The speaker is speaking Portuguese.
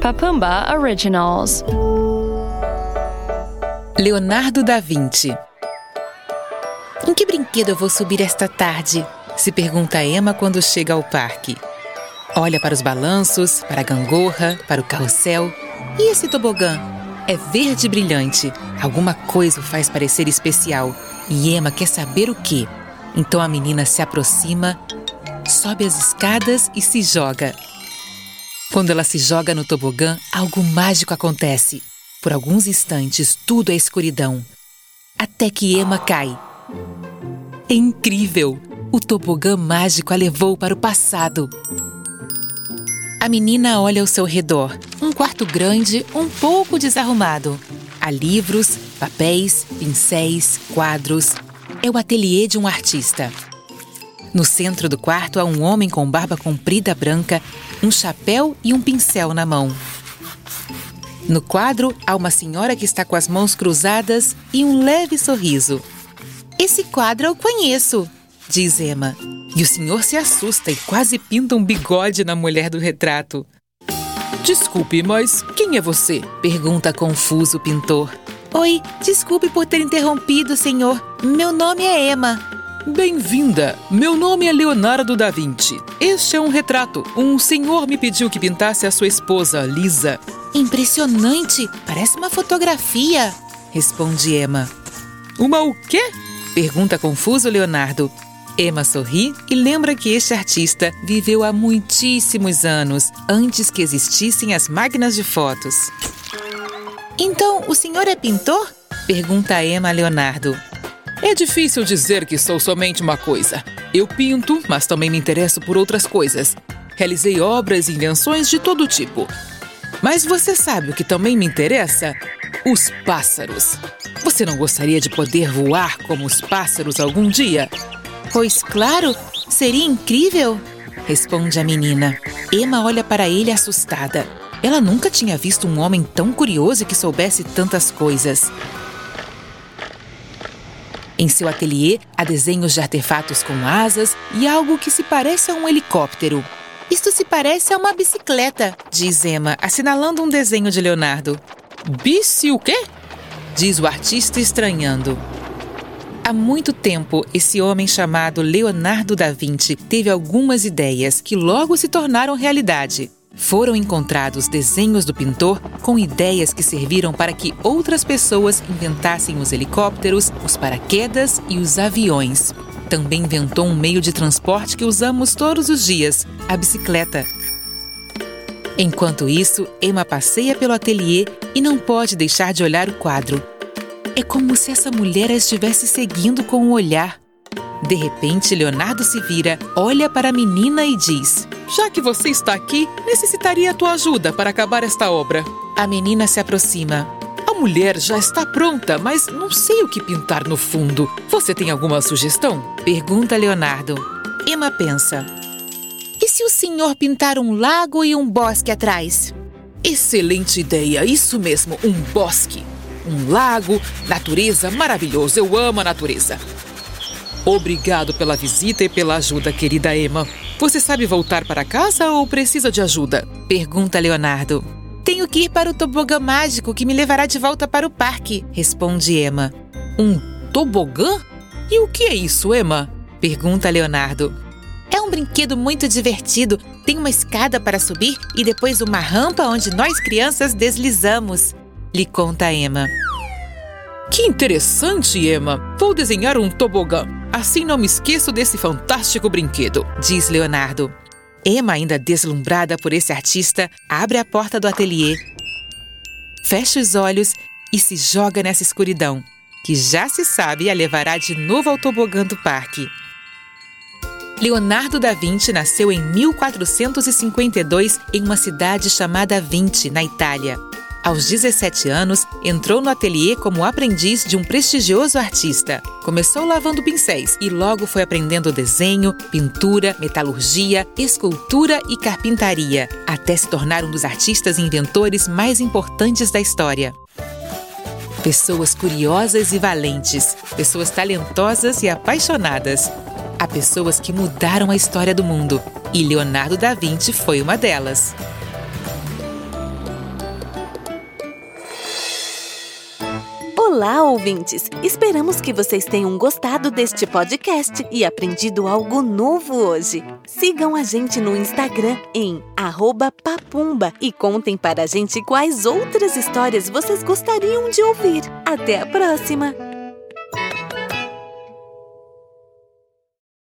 Papumba Originals. Leonardo da Vinci. Em que brinquedo eu vou subir esta tarde? Se pergunta Emma quando chega ao parque. Olha para os balanços, para a gangorra, para o carrossel. E esse tobogã? É verde brilhante. Alguma coisa o faz parecer especial. E Emma quer saber o que. Então a menina se aproxima, sobe as escadas e se joga. Quando ela se joga no tobogã, algo mágico acontece. Por alguns instantes, tudo é escuridão. Até que Emma cai. É incrível! O tobogã mágico a levou para o passado. A menina olha ao seu redor. Um quarto grande, um pouco desarrumado. Há livros, papéis, pincéis, quadros. É o ateliê de um artista. No centro do quarto há um homem com barba comprida branca, um chapéu e um pincel na mão. No quadro há uma senhora que está com as mãos cruzadas e um leve sorriso. Esse quadro eu conheço, diz Emma. E o senhor se assusta e quase pinta um bigode na mulher do retrato. Desculpe, mas quem é você? pergunta confuso o pintor. Oi, desculpe por ter interrompido, senhor. Meu nome é Emma. Bem-vinda! Meu nome é Leonardo da Vinci. Este é um retrato. Um senhor me pediu que pintasse a sua esposa, Lisa. Impressionante! Parece uma fotografia, responde Emma. Uma o quê? Pergunta confuso Leonardo. Emma sorri e lembra que este artista viveu há muitíssimos anos, antes que existissem as máquinas de fotos. Então, o senhor é pintor? Pergunta Emma a Leonardo. É difícil dizer que sou somente uma coisa. Eu pinto, mas também me interesso por outras coisas. Realizei obras e invenções de todo tipo. Mas você sabe o que também me interessa? Os pássaros. Você não gostaria de poder voar como os pássaros algum dia? Pois claro, seria incrível, responde a menina. Emma olha para ele assustada. Ela nunca tinha visto um homem tão curioso que soubesse tantas coisas. Em seu ateliê há desenhos de artefatos com asas e algo que se parece a um helicóptero. Isto se parece a uma bicicleta, diz Emma, assinalando um desenho de Leonardo. Bici o quê? Diz o artista estranhando. Há muito tempo, esse homem chamado Leonardo da Vinci teve algumas ideias que logo se tornaram realidade foram encontrados desenhos do pintor com ideias que serviram para que outras pessoas inventassem os helicópteros, os paraquedas e os aviões. Também inventou um meio de transporte que usamos todos os dias, a bicicleta. Enquanto isso, Emma passeia pelo ateliê e não pode deixar de olhar o quadro. É como se essa mulher a estivesse seguindo com o olhar. De repente, Leonardo se vira, olha para a menina e diz: Já que você está aqui, necessitaria a tua ajuda para acabar esta obra. A menina se aproxima. A mulher já está pronta, mas não sei o que pintar no fundo. Você tem alguma sugestão? Pergunta Leonardo. Emma pensa: E se o senhor pintar um lago e um bosque atrás? Excelente ideia, isso mesmo, um bosque. Um lago, natureza maravilhoso. Eu amo a natureza. Obrigado pela visita e pela ajuda, querida Emma. Você sabe voltar para casa ou precisa de ajuda? Pergunta Leonardo. Tenho que ir para o tobogã mágico que me levará de volta para o parque, responde Emma. Um tobogã? E o que é isso, Emma? Pergunta Leonardo. É um brinquedo muito divertido. Tem uma escada para subir e depois uma rampa onde nós crianças deslizamos, lhe conta Emma. Que interessante, Emma! Vou desenhar um tobogã. Assim não me esqueço desse fantástico brinquedo, diz Leonardo. Emma, ainda deslumbrada por esse artista, abre a porta do ateliê, fecha os olhos e se joga nessa escuridão, que já se sabe a levará de novo ao tobogã do parque. Leonardo da Vinci nasceu em 1452 em uma cidade chamada Vinci, na Itália. Aos 17 anos, entrou no ateliê como aprendiz de um prestigioso artista. Começou lavando pincéis e logo foi aprendendo desenho, pintura, metalurgia, escultura e carpintaria, até se tornar um dos artistas e inventores mais importantes da história. Pessoas curiosas e valentes, pessoas talentosas e apaixonadas. Há pessoas que mudaram a história do mundo, e Leonardo da Vinci foi uma delas. Olá, ouvintes! Esperamos que vocês tenham gostado deste podcast e aprendido algo novo hoje. Sigam a gente no Instagram em papumba e contem para a gente quais outras histórias vocês gostariam de ouvir. Até a próxima!